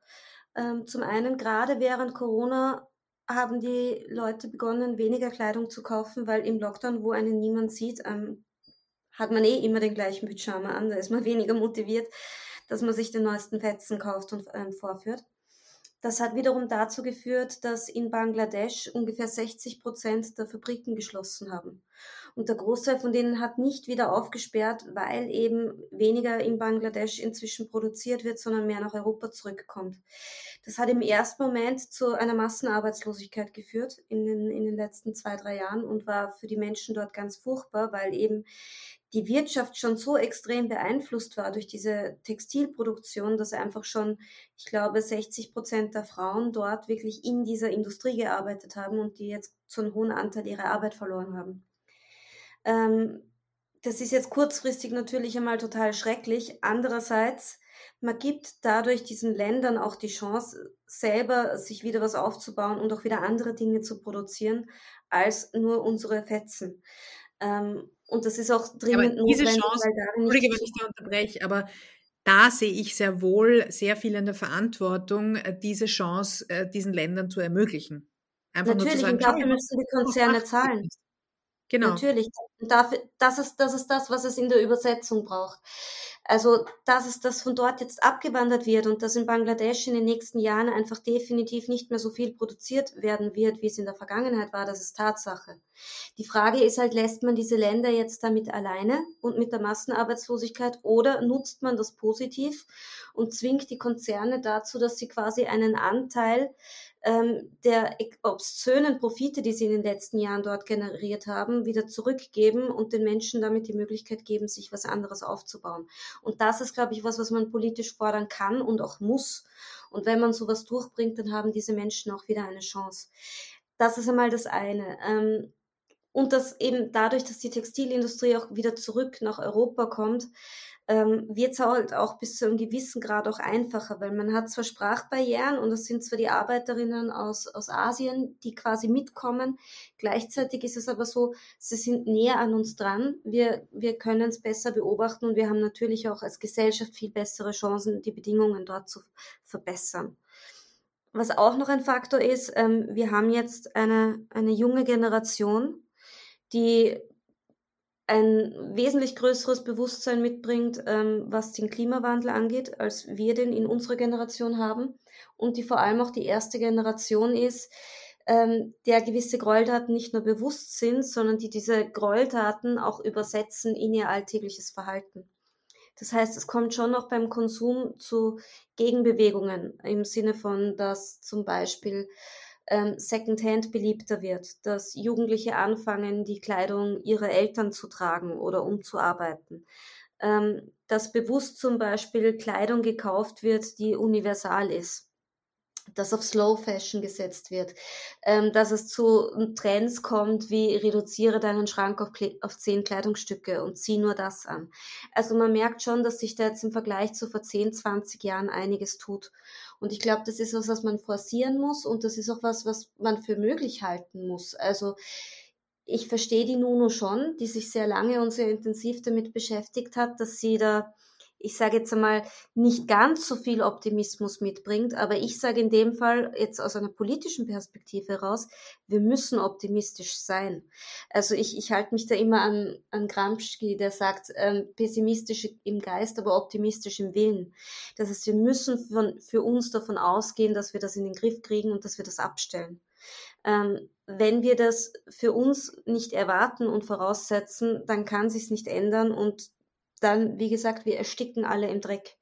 Ähm, zum einen, gerade während Corona haben die Leute begonnen, weniger Kleidung zu kaufen, weil im Lockdown, wo einen niemand sieht, ähm, hat man eh immer den gleichen Pyjama an, da ist man <laughs> weniger motiviert, dass man sich den neuesten Fetzen kauft und ähm, vorführt. Das hat wiederum dazu geführt, dass in Bangladesch ungefähr 60 Prozent der Fabriken geschlossen haben. Und der Großteil von denen hat nicht wieder aufgesperrt, weil eben weniger in Bangladesch inzwischen produziert wird, sondern mehr nach Europa zurückkommt. Das hat im ersten Moment zu einer Massenarbeitslosigkeit geführt in den, in den letzten zwei, drei Jahren und war für die Menschen dort ganz furchtbar, weil eben die Wirtschaft schon so extrem beeinflusst war durch diese Textilproduktion, dass einfach schon, ich glaube, 60 Prozent der Frauen dort wirklich in dieser Industrie gearbeitet haben und die jetzt zu einem hohen Anteil ihrer Arbeit verloren haben. Ähm, das ist jetzt kurzfristig natürlich einmal total schrecklich. Andererseits, man gibt dadurch diesen Ländern auch die Chance, selber sich wieder was aufzubauen und auch wieder andere Dinge zu produzieren, als nur unsere Fetzen. Ähm, und das ist auch dringend aber diese Chance, Entschuldige, wenn ich da unterbreche, aber da sehe ich sehr wohl sehr viel in der Verantwortung, äh, diese Chance äh, diesen Ländern zu ermöglichen. Einfach Natürlich, sagen, und dafür müssen die Konzerne zahlen. Genau. Natürlich. Das, ist, das ist das, was es in der Übersetzung braucht. Also, dass es das von dort jetzt abgewandert wird und dass in Bangladesch in den nächsten Jahren einfach definitiv nicht mehr so viel produziert werden wird, wie es in der Vergangenheit war, das ist Tatsache. Die Frage ist halt, lässt man diese Länder jetzt damit alleine und mit der Massenarbeitslosigkeit oder nutzt man das positiv und zwingt die Konzerne dazu, dass sie quasi einen Anteil ähm, der obszönen Profite, die sie in den letzten Jahren dort generiert haben, wieder zurückgeben geben und den Menschen damit die Möglichkeit geben, sich was anderes aufzubauen. Und das ist, glaube ich, was, was man politisch fordern kann und auch muss. Und wenn man sowas durchbringt, dann haben diese Menschen auch wieder eine Chance. Das ist einmal das eine. Ähm, und dass eben dadurch, dass die Textilindustrie auch wieder zurück nach Europa kommt, ähm, wird es halt auch bis zu einem gewissen Grad auch einfacher, weil man hat zwar Sprachbarrieren und das sind zwar die Arbeiterinnen aus, aus Asien, die quasi mitkommen, gleichzeitig ist es aber so, sie sind näher an uns dran, wir, wir können es besser beobachten und wir haben natürlich auch als Gesellschaft viel bessere Chancen, die Bedingungen dort zu verbessern. Was auch noch ein Faktor ist, ähm, wir haben jetzt eine, eine junge Generation, die ein wesentlich größeres Bewusstsein mitbringt, ähm, was den Klimawandel angeht, als wir den in unserer Generation haben. Und die vor allem auch die erste Generation ist, ähm, der gewisse Gräueltaten nicht nur bewusst sind, sondern die diese Gräueltaten auch übersetzen in ihr alltägliches Verhalten. Das heißt, es kommt schon noch beim Konsum zu Gegenbewegungen im Sinne von, dass zum Beispiel ähm, Secondhand beliebter wird, dass Jugendliche anfangen, die Kleidung ihrer Eltern zu tragen oder umzuarbeiten, ähm, dass bewusst zum Beispiel Kleidung gekauft wird, die universal ist dass auf Slow Fashion gesetzt wird, ähm, dass es zu Trends kommt wie reduziere deinen Schrank auf, auf zehn Kleidungsstücke und zieh nur das an. Also man merkt schon, dass sich da jetzt im Vergleich zu vor 10, 20 Jahren einiges tut. Und ich glaube, das ist was, was man forcieren muss und das ist auch was, was man für möglich halten muss. Also ich verstehe die Nuno schon, die sich sehr lange und sehr intensiv damit beschäftigt hat, dass sie da ich sage jetzt einmal, nicht ganz so viel Optimismus mitbringt. Aber ich sage in dem Fall jetzt aus einer politischen Perspektive heraus, wir müssen optimistisch sein. Also ich, ich halte mich da immer an, an Gramsci, der sagt, ähm, pessimistisch im Geist, aber optimistisch im Willen. Das heißt, wir müssen von, für uns davon ausgehen, dass wir das in den Griff kriegen und dass wir das abstellen. Ähm, wenn wir das für uns nicht erwarten und voraussetzen, dann kann sich nicht ändern und dann, wie gesagt, wir ersticken alle im Dreck.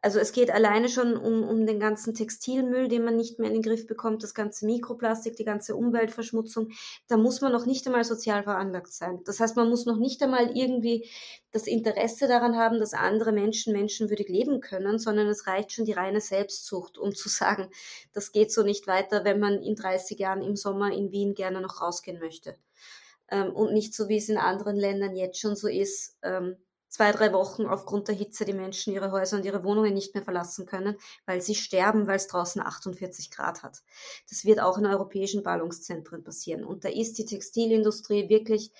Also es geht alleine schon um, um den ganzen Textilmüll, den man nicht mehr in den Griff bekommt, das ganze Mikroplastik, die ganze Umweltverschmutzung. Da muss man noch nicht einmal sozial veranlagt sein. Das heißt, man muss noch nicht einmal irgendwie das Interesse daran haben, dass andere Menschen menschenwürdig leben können, sondern es reicht schon die reine Selbstzucht, um zu sagen, das geht so nicht weiter, wenn man in 30 Jahren im Sommer in Wien gerne noch rausgehen möchte. Ähm, und nicht so, wie es in anderen Ländern jetzt schon so ist, ähm, zwei, drei Wochen aufgrund der Hitze die Menschen ihre Häuser und ihre Wohnungen nicht mehr verlassen können, weil sie sterben, weil es draußen 48 Grad hat. Das wird auch in europäischen Ballungszentren passieren. Und da ist die Textilindustrie wirklich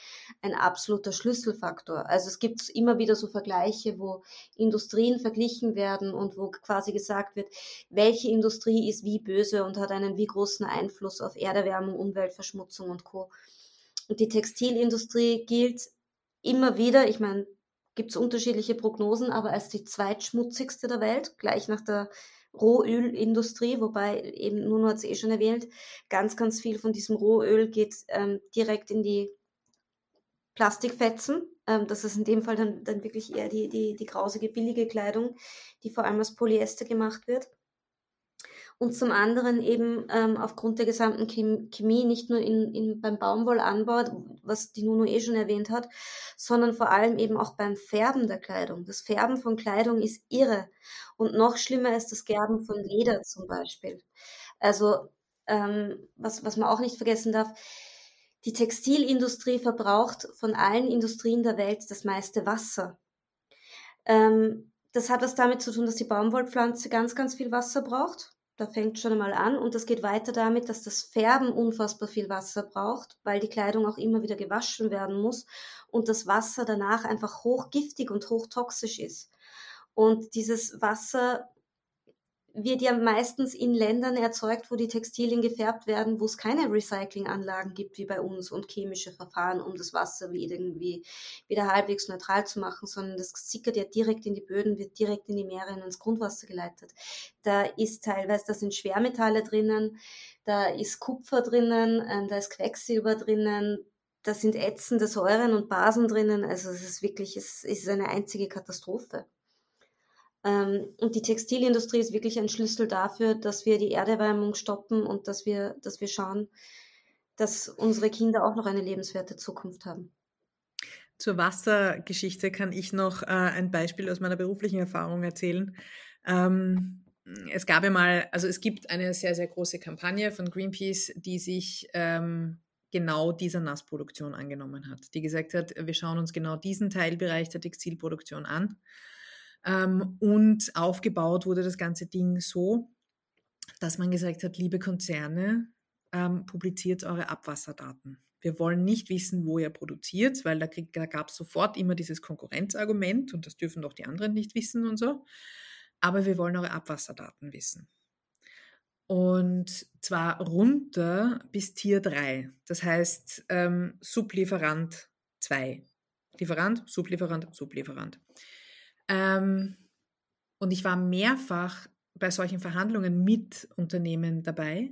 ein absoluter Schlüsselfaktor. Also es gibt immer wieder so Vergleiche, wo Industrien verglichen werden und wo quasi gesagt wird, welche Industrie ist wie böse und hat einen wie großen Einfluss auf Erderwärmung, Umweltverschmutzung und Co. Und die Textilindustrie gilt immer wieder, ich meine, gibt es unterschiedliche Prognosen, aber als die zweitschmutzigste der Welt, gleich nach der Rohölindustrie, wobei eben Nuno hat es eh schon erwähnt, ganz, ganz viel von diesem Rohöl geht ähm, direkt in die Plastikfetzen. Ähm, das ist in dem Fall dann, dann wirklich eher die, die, die grausige, billige Kleidung, die vor allem aus Polyester gemacht wird und zum anderen eben ähm, aufgrund der gesamten Chemie, nicht nur in, in, beim Baumwollanbau, was die Nuno eh schon erwähnt hat, sondern vor allem eben auch beim Färben der Kleidung. Das Färben von Kleidung ist irre und noch schlimmer ist das Gerben von Leder zum Beispiel. Also ähm, was, was man auch nicht vergessen darf, die Textilindustrie verbraucht von allen Industrien der Welt das meiste Wasser. Ähm, das hat was damit zu tun, dass die Baumwollpflanze ganz, ganz viel Wasser braucht. Da fängt schon einmal an und das geht weiter damit, dass das Färben unfassbar viel Wasser braucht, weil die Kleidung auch immer wieder gewaschen werden muss und das Wasser danach einfach hochgiftig und hochtoxisch ist. Und dieses Wasser wird ja meistens in Ländern erzeugt, wo die Textilien gefärbt werden, wo es keine Recyclinganlagen gibt wie bei uns und chemische Verfahren, um das Wasser wieder irgendwie wieder halbwegs neutral zu machen, sondern das sickert ja direkt in die Böden, wird direkt in die Meere und ins Grundwasser geleitet. Da ist teilweise, da sind Schwermetalle drinnen, da ist Kupfer drinnen, ähm, da ist Quecksilber drinnen, da sind ätzende Säuren und Basen drinnen. Also es ist wirklich, es ist eine einzige Katastrophe. Ähm, und die Textilindustrie ist wirklich ein Schlüssel dafür, dass wir die Erderwärmung stoppen und dass wir, dass wir schauen, dass unsere Kinder auch noch eine lebenswerte Zukunft haben. Zur Wassergeschichte kann ich noch äh, ein Beispiel aus meiner beruflichen Erfahrung erzählen. Ähm, es gab ja mal, also es gibt eine sehr, sehr große Kampagne von Greenpeace, die sich ähm, genau dieser Nassproduktion angenommen hat, die gesagt hat, wir schauen uns genau diesen Teilbereich der Textilproduktion an. Ähm, und aufgebaut wurde das ganze Ding so, dass man gesagt hat, liebe Konzerne, ähm, publiziert eure Abwasserdaten. Wir wollen nicht wissen, wo ihr produziert, weil da, da gab es sofort immer dieses Konkurrenzargument und das dürfen doch die anderen nicht wissen und so. Aber wir wollen eure Abwasserdaten wissen. Und zwar runter bis Tier 3. Das heißt ähm, Sublieferant 2. Lieferant, Sublieferant, Sublieferant. Ähm, und ich war mehrfach bei solchen Verhandlungen mit Unternehmen dabei,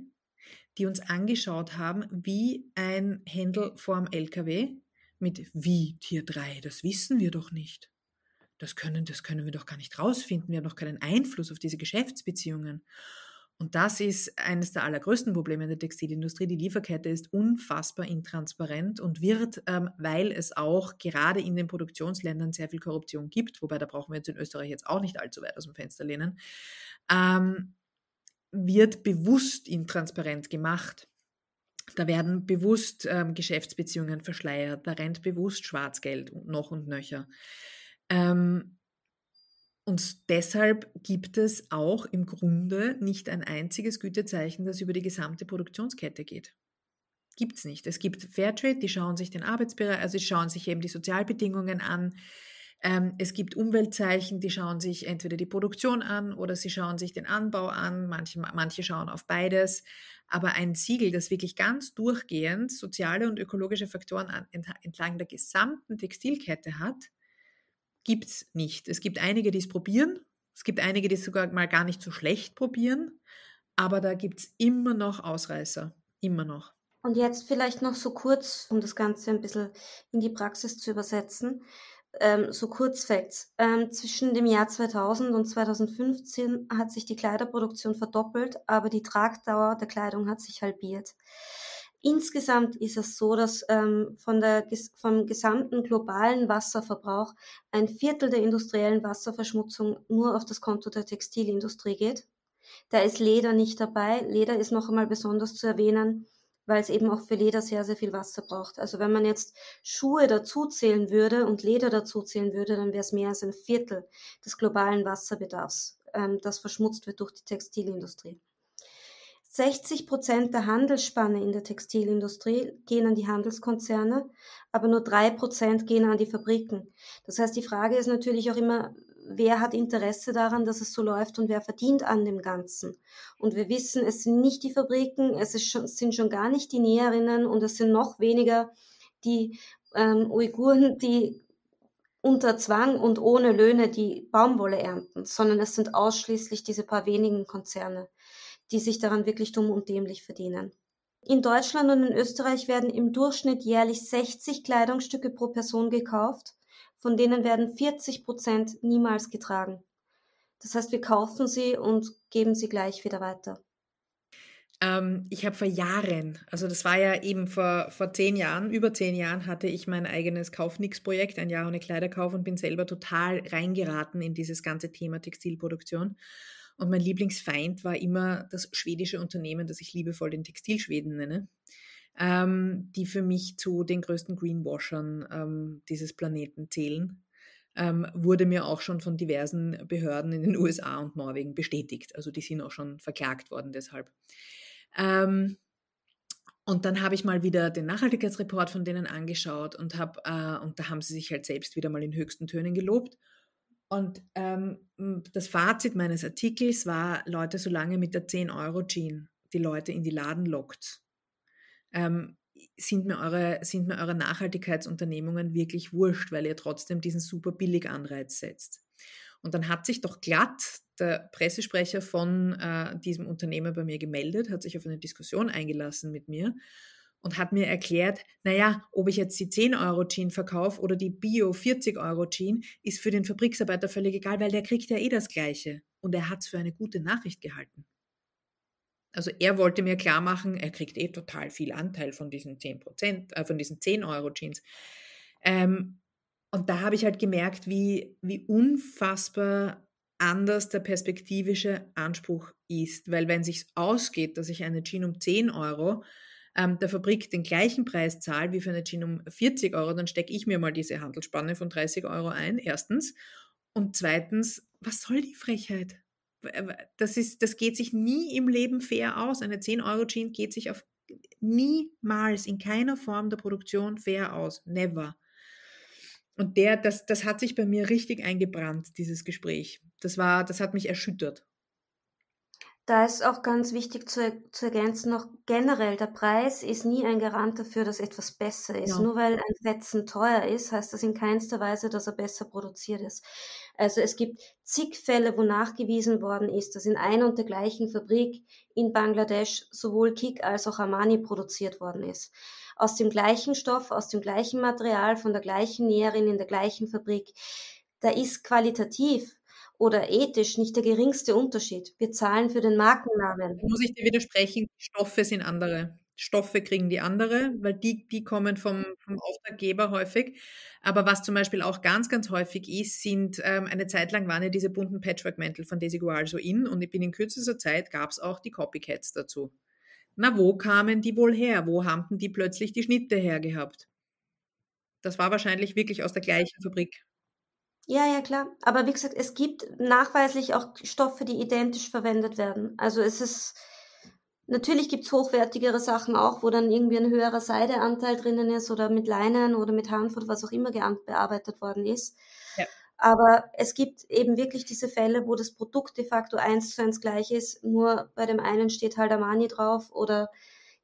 die uns angeschaut haben, wie ein Händel vorm LKW mit wie Tier 3, das wissen wir doch nicht. Das können, das können wir doch gar nicht rausfinden. Wir haben doch keinen Einfluss auf diese Geschäftsbeziehungen. Und das ist eines der allergrößten Probleme in der Textilindustrie. Die Lieferkette ist unfassbar intransparent und wird, ähm, weil es auch gerade in den Produktionsländern sehr viel Korruption gibt, wobei da brauchen wir jetzt in Österreich jetzt auch nicht allzu weit aus dem Fenster lehnen, ähm, wird bewusst intransparent gemacht. Da werden bewusst ähm, Geschäftsbeziehungen verschleiert, da rennt bewusst Schwarzgeld noch und nöcher. Ähm, und deshalb gibt es auch im Grunde nicht ein einziges Gütezeichen, das über die gesamte Produktionskette geht. Gibt es nicht. Es gibt Fairtrade, die schauen sich den Arbeitsbereich, also die schauen sich eben die Sozialbedingungen an. Ähm, es gibt Umweltzeichen, die schauen sich entweder die Produktion an oder sie schauen sich den Anbau an. Manche, manche schauen auf beides. Aber ein Siegel, das wirklich ganz durchgehend soziale und ökologische Faktoren an, entlang der gesamten Textilkette hat, gibt es nicht. Es gibt einige, die es probieren. Es gibt einige, die es sogar mal gar nicht so schlecht probieren. Aber da gibt es immer noch Ausreißer. Immer noch. Und jetzt vielleicht noch so kurz, um das Ganze ein bisschen in die Praxis zu übersetzen, ähm, so Kurzfacts. Ähm, zwischen dem Jahr 2000 und 2015 hat sich die Kleiderproduktion verdoppelt, aber die Tragdauer der Kleidung hat sich halbiert. Insgesamt ist es so, dass ähm, von der, vom gesamten globalen Wasserverbrauch ein Viertel der industriellen Wasserverschmutzung nur auf das Konto der Textilindustrie geht. Da ist Leder nicht dabei. Leder ist noch einmal besonders zu erwähnen, weil es eben auch für Leder sehr, sehr viel Wasser braucht. Also wenn man jetzt Schuhe dazuzählen würde und Leder dazuzählen würde, dann wäre es mehr als ein Viertel des globalen Wasserbedarfs, ähm, das verschmutzt wird durch die Textilindustrie. 60 Prozent der Handelsspanne in der Textilindustrie gehen an die Handelskonzerne, aber nur drei Prozent gehen an die Fabriken. Das heißt, die Frage ist natürlich auch immer, wer hat Interesse daran, dass es so läuft und wer verdient an dem Ganzen. Und wir wissen, es sind nicht die Fabriken, es schon, sind schon gar nicht die Näherinnen und es sind noch weniger die ähm, Uiguren, die unter Zwang und ohne Löhne die Baumwolle ernten, sondern es sind ausschließlich diese paar wenigen Konzerne die sich daran wirklich dumm und dämlich verdienen. In Deutschland und in Österreich werden im Durchschnitt jährlich 60 Kleidungsstücke pro Person gekauft, von denen werden 40 Prozent niemals getragen. Das heißt, wir kaufen sie und geben sie gleich wieder weiter. Ähm, ich habe vor Jahren, also das war ja eben vor, vor zehn Jahren, über zehn Jahren hatte ich mein eigenes Kaufnix-Projekt, ein Jahr ohne Kleiderkauf und bin selber total reingeraten in dieses ganze Thema Textilproduktion. Und mein Lieblingsfeind war immer das schwedische Unternehmen, das ich liebevoll den Textilschweden nenne, ähm, die für mich zu den größten Greenwashern ähm, dieses Planeten zählen. Ähm, wurde mir auch schon von diversen Behörden in den USA und Norwegen bestätigt. Also die sind auch schon verklagt worden deshalb. Ähm, und dann habe ich mal wieder den Nachhaltigkeitsreport von denen angeschaut und, hab, äh, und da haben sie sich halt selbst wieder mal in höchsten Tönen gelobt. Und ähm, das Fazit meines Artikels war, Leute, solange mit der 10-Euro-Jean die Leute in die Laden lockt, ähm, sind, mir eure, sind mir eure Nachhaltigkeitsunternehmungen wirklich wurscht, weil ihr trotzdem diesen super billig Anreiz setzt. Und dann hat sich doch glatt der Pressesprecher von äh, diesem Unternehmen bei mir gemeldet, hat sich auf eine Diskussion eingelassen mit mir und hat mir erklärt, naja, ob ich jetzt die 10 Euro Jean verkaufe oder die Bio 40 Euro Jean, ist für den Fabriksarbeiter völlig egal, weil der kriegt ja eh das Gleiche. Und er hat es für eine gute Nachricht gehalten. Also er wollte mir klar machen, er kriegt eh total viel Anteil von diesen 10 Prozent, äh, von diesen 10 Euro Jeans. Ähm, und da habe ich halt gemerkt, wie, wie unfassbar anders der perspektivische Anspruch ist. Weil wenn sich ausgeht, dass ich eine Jeans um 10 Euro ähm, der Fabrik den gleichen Preis zahle wie für eine Jeans um 40 Euro, dann stecke ich mir mal diese Handelsspanne von 30 Euro ein, erstens. Und zweitens, was soll die Frechheit? Das, ist, das geht sich nie im Leben fair aus. Eine 10-Euro-Jeans geht sich auf niemals in keiner Form der Produktion fair aus. Never. Und der, das, das hat sich bei mir richtig eingebrannt, dieses Gespräch. Das war, das hat mich erschüttert. Da ist auch ganz wichtig zu, zu ergänzen, noch generell, der Preis ist nie ein Garant dafür, dass etwas besser ist. Ja. Nur weil ein Fetzen teuer ist, heißt das in keinster Weise, dass er besser produziert ist. Also es gibt zig Fälle, wo nachgewiesen worden ist, dass in einer und der gleichen Fabrik in Bangladesch sowohl Kik als auch Armani produziert worden ist aus dem gleichen Stoff, aus dem gleichen Material, von der gleichen Näherin in der gleichen Fabrik. Da ist qualitativ oder ethisch nicht der geringste Unterschied. Wir zahlen für den Markennamen. Muss ich dir widersprechen, Stoffe sind andere. Stoffe kriegen die andere, weil die, die kommen vom, vom Auftraggeber häufig. Aber was zum Beispiel auch ganz, ganz häufig ist, sind, ähm, eine Zeit lang waren ja diese bunten Patchwork-Mäntel von Desigual so in und ich bin in kürzester Zeit gab es auch die Copycats dazu na, wo kamen die wohl her? Wo haben die plötzlich die Schnitte hergehabt? Das war wahrscheinlich wirklich aus der gleichen Fabrik. Ja, ja, klar. Aber wie gesagt, es gibt nachweislich auch Stoffe, die identisch verwendet werden. Also es ist, natürlich gibt es hochwertigere Sachen auch, wo dann irgendwie ein höherer Seideanteil drinnen ist oder mit Leinen oder mit Hanf oder was auch immer bearbeitet worden ist. Aber es gibt eben wirklich diese Fälle, wo das Produkt de facto eins zu eins gleich ist, nur bei dem einen steht halt Armani drauf oder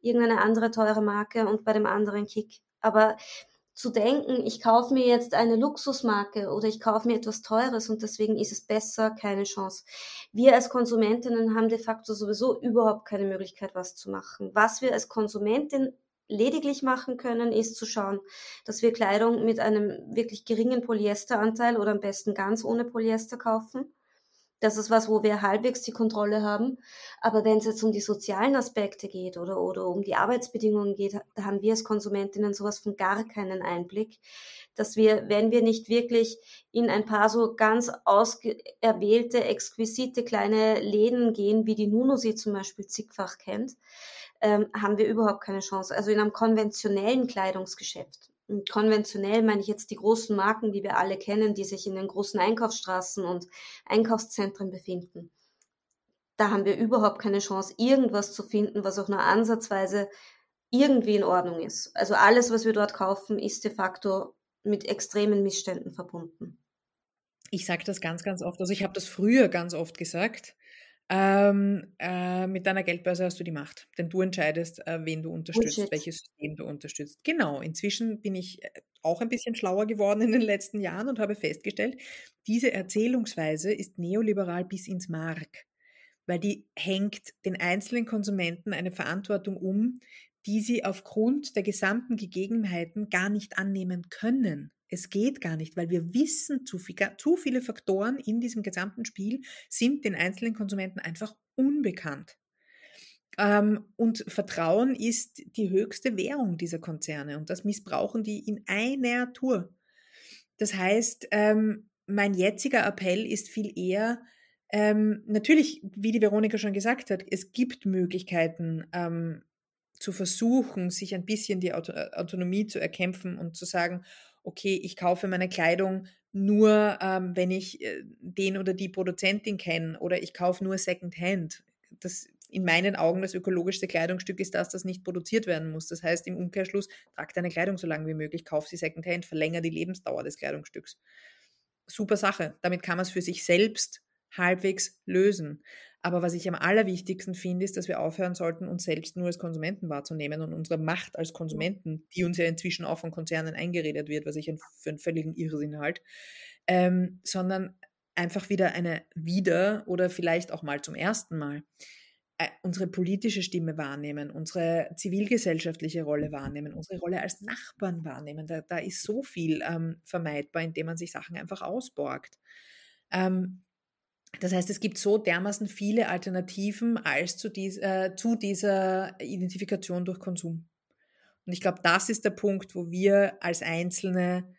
irgendeine andere teure Marke und bei dem anderen Kick. Aber zu denken, ich kaufe mir jetzt eine Luxusmarke oder ich kaufe mir etwas Teures und deswegen ist es besser, keine Chance. Wir als Konsumentinnen haben de facto sowieso überhaupt keine Möglichkeit, was zu machen. Was wir als Konsumentin lediglich machen können, ist zu schauen, dass wir Kleidung mit einem wirklich geringen Polyesteranteil oder am besten ganz ohne Polyester kaufen. Das ist was, wo wir halbwegs die Kontrolle haben. Aber wenn es jetzt um die sozialen Aspekte geht oder, oder um die Arbeitsbedingungen geht, da haben wir als Konsumentinnen sowas von gar keinen Einblick, dass wir, wenn wir nicht wirklich in ein paar so ganz auserwählte, exquisite kleine Läden gehen, wie die Nuno sie zum Beispiel zigfach kennt, ähm, haben wir überhaupt keine Chance. Also in einem konventionellen Kleidungsgeschäft. Und konventionell meine ich jetzt die großen Marken, die wir alle kennen, die sich in den großen Einkaufsstraßen und Einkaufszentren befinden. Da haben wir überhaupt keine Chance, irgendwas zu finden, was auch nur ansatzweise irgendwie in Ordnung ist. Also alles, was wir dort kaufen, ist de facto mit extremen Missständen verbunden. Ich sage das ganz, ganz oft. Also ich habe das früher ganz oft gesagt. Ähm, äh, mit deiner Geldbörse hast du die Macht, denn du entscheidest, äh, wen du unterstützt, Bullshit. welches System du unterstützt. Genau, inzwischen bin ich äh, auch ein bisschen schlauer geworden in den letzten Jahren und habe festgestellt, diese Erzählungsweise ist neoliberal bis ins Mark, weil die hängt den einzelnen Konsumenten eine Verantwortung um, die sie aufgrund der gesamten Gegebenheiten gar nicht annehmen können. Es geht gar nicht, weil wir wissen, zu, viel, zu viele Faktoren in diesem gesamten Spiel sind den einzelnen Konsumenten einfach unbekannt. Ähm, und Vertrauen ist die höchste Währung dieser Konzerne und das missbrauchen die in einer Tour. Das heißt, ähm, mein jetziger Appell ist viel eher, ähm, natürlich, wie die Veronika schon gesagt hat, es gibt Möglichkeiten, zu versuchen, sich ein bisschen die Auto Autonomie zu erkämpfen und zu sagen, okay, ich kaufe meine Kleidung nur, ähm, wenn ich äh, den oder die Produzentin kenne oder ich kaufe nur Secondhand. Das in meinen Augen das ökologischste Kleidungsstück ist das, das nicht produziert werden muss. Das heißt im Umkehrschluss, trag deine Kleidung so lange wie möglich, kauf sie Secondhand, verlänger die Lebensdauer des Kleidungsstücks. Super Sache. Damit kann man es für sich selbst halbwegs lösen. Aber was ich am allerwichtigsten finde, ist, dass wir aufhören sollten, uns selbst nur als Konsumenten wahrzunehmen und unsere Macht als Konsumenten, die uns ja inzwischen auch von Konzernen eingeredet wird, was ich für einen völligen Irrsinn halte, ähm, sondern einfach wieder eine wieder oder vielleicht auch mal zum ersten Mal äh, unsere politische Stimme wahrnehmen, unsere zivilgesellschaftliche Rolle wahrnehmen, unsere Rolle als Nachbarn wahrnehmen. Da, da ist so viel ähm, vermeidbar, indem man sich Sachen einfach ausborgt. Ähm, das heißt, es gibt so dermaßen viele Alternativen als zu, dies, äh, zu dieser Identifikation durch Konsum. Und ich glaube, das ist der Punkt, wo wir als Einzelne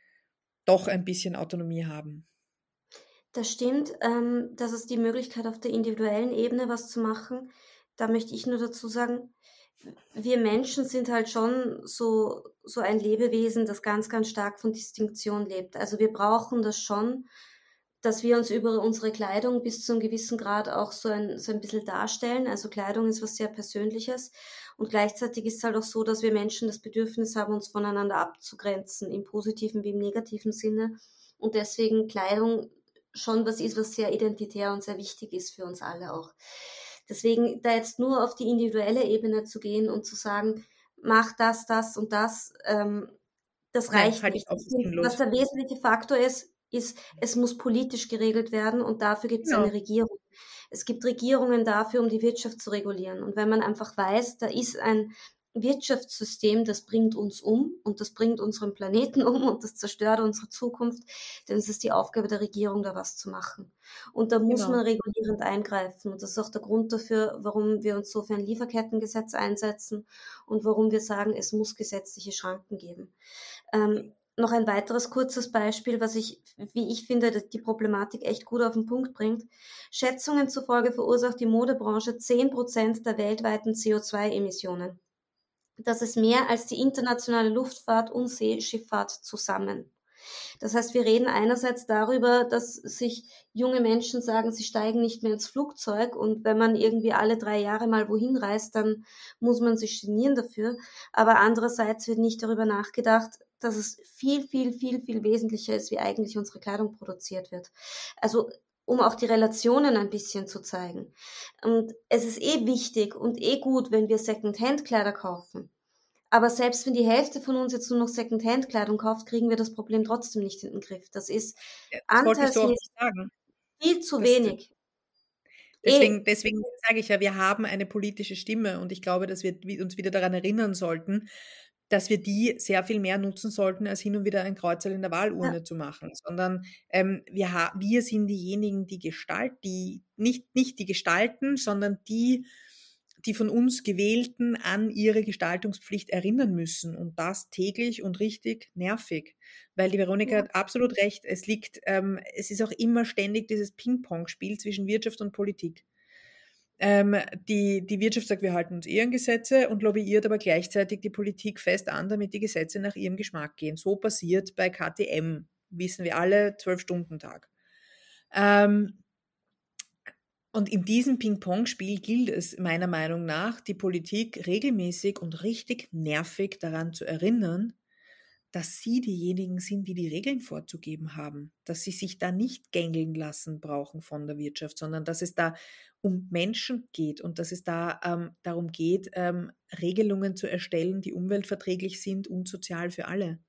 doch ein bisschen Autonomie haben. Das stimmt, ähm, dass es die Möglichkeit auf der individuellen Ebene was zu machen. Da möchte ich nur dazu sagen, wir Menschen sind halt schon so, so ein Lebewesen, das ganz, ganz stark von Distinktion lebt. Also wir brauchen das schon, dass wir uns über unsere Kleidung bis zu einem gewissen Grad auch so ein, so ein bisschen darstellen. Also Kleidung ist was sehr Persönliches. Und gleichzeitig ist es halt auch so, dass wir Menschen das Bedürfnis haben, uns voneinander abzugrenzen, im positiven wie im negativen Sinne. Und deswegen Kleidung schon was ist, was sehr identitär und sehr wichtig ist für uns alle auch. Deswegen da jetzt nur auf die individuelle Ebene zu gehen und zu sagen, mach das, das und das, ähm, das reicht Nein, nicht. Was der wesentliche Faktor ist, ist, es muss politisch geregelt werden und dafür gibt es ja. eine Regierung. Es gibt Regierungen dafür, um die Wirtschaft zu regulieren. Und wenn man einfach weiß, da ist ein Wirtschaftssystem, das bringt uns um und das bringt unseren Planeten <laughs> um und das zerstört unsere Zukunft, dann ist es die Aufgabe der Regierung, da was zu machen. Und da muss genau. man regulierend eingreifen. Und das ist auch der Grund dafür, warum wir uns so für ein Lieferkettengesetz einsetzen und warum wir sagen, es muss gesetzliche Schranken geben. Ähm, noch ein weiteres kurzes Beispiel, was ich, wie ich finde, die Problematik echt gut auf den Punkt bringt. Schätzungen zufolge verursacht die Modebranche 10 Prozent der weltweiten CO2-Emissionen. Das ist mehr als die internationale Luftfahrt und Seeschifffahrt zusammen. Das heißt, wir reden einerseits darüber, dass sich junge Menschen sagen, sie steigen nicht mehr ins Flugzeug und wenn man irgendwie alle drei Jahre mal wohin reist, dann muss man sich genieren dafür. Aber andererseits wird nicht darüber nachgedacht, dass es viel, viel, viel, viel wesentlicher ist, wie eigentlich unsere Kleidung produziert wird. Also um auch die Relationen ein bisschen zu zeigen. Und es ist eh wichtig und eh gut, wenn wir Second-Hand-Kleider kaufen. Aber selbst wenn die Hälfte von uns jetzt nur noch Second-Hand-Kleidung kauft, kriegen wir das Problem trotzdem nicht in den Griff. Das ist ja, anteilsmäßig viel zu das wenig. Deswegen, eh. deswegen sage ich ja, wir haben eine politische Stimme und ich glaube, dass wir uns wieder daran erinnern sollten, dass wir die sehr viel mehr nutzen sollten, als hin und wieder ein Kreuzel in der Wahlurne ja. zu machen, sondern ähm, wir, wir sind diejenigen, die gestalten, die nicht, nicht die gestalten, sondern die, die von uns Gewählten an ihre Gestaltungspflicht erinnern müssen und das täglich und richtig nervig, weil die Veronika ja. hat absolut recht. Es liegt, ähm, es ist auch immer ständig dieses Ping-Pong-Spiel zwischen Wirtschaft und Politik. Ähm, die, die Wirtschaft sagt, wir halten uns ihren Gesetze und lobbyiert aber gleichzeitig die Politik fest an, damit die Gesetze nach ihrem Geschmack gehen. So passiert bei KTM, wissen wir alle, Zwölf-Stunden-Tag. Ähm, und in diesem Ping-Pong-Spiel gilt es meiner Meinung nach, die Politik regelmäßig und richtig nervig daran zu erinnern, dass sie diejenigen sind, die die Regeln vorzugeben haben, dass sie sich da nicht gängeln lassen brauchen von der Wirtschaft, sondern dass es da um Menschen geht und dass es da ähm, darum geht, ähm, Regelungen zu erstellen, die umweltverträglich sind und sozial für alle.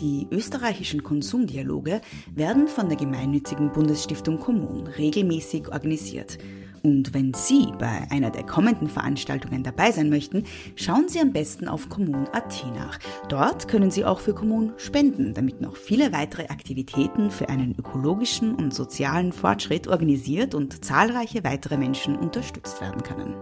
Die österreichischen Konsumdialoge werden von der gemeinnützigen Bundesstiftung Kommun regelmäßig organisiert. Und wenn Sie bei einer der kommenden Veranstaltungen dabei sein möchten, schauen Sie am besten auf Kommun.at nach. Dort können Sie auch für Kommun spenden, damit noch viele weitere Aktivitäten für einen ökologischen und sozialen Fortschritt organisiert und zahlreiche weitere Menschen unterstützt werden können.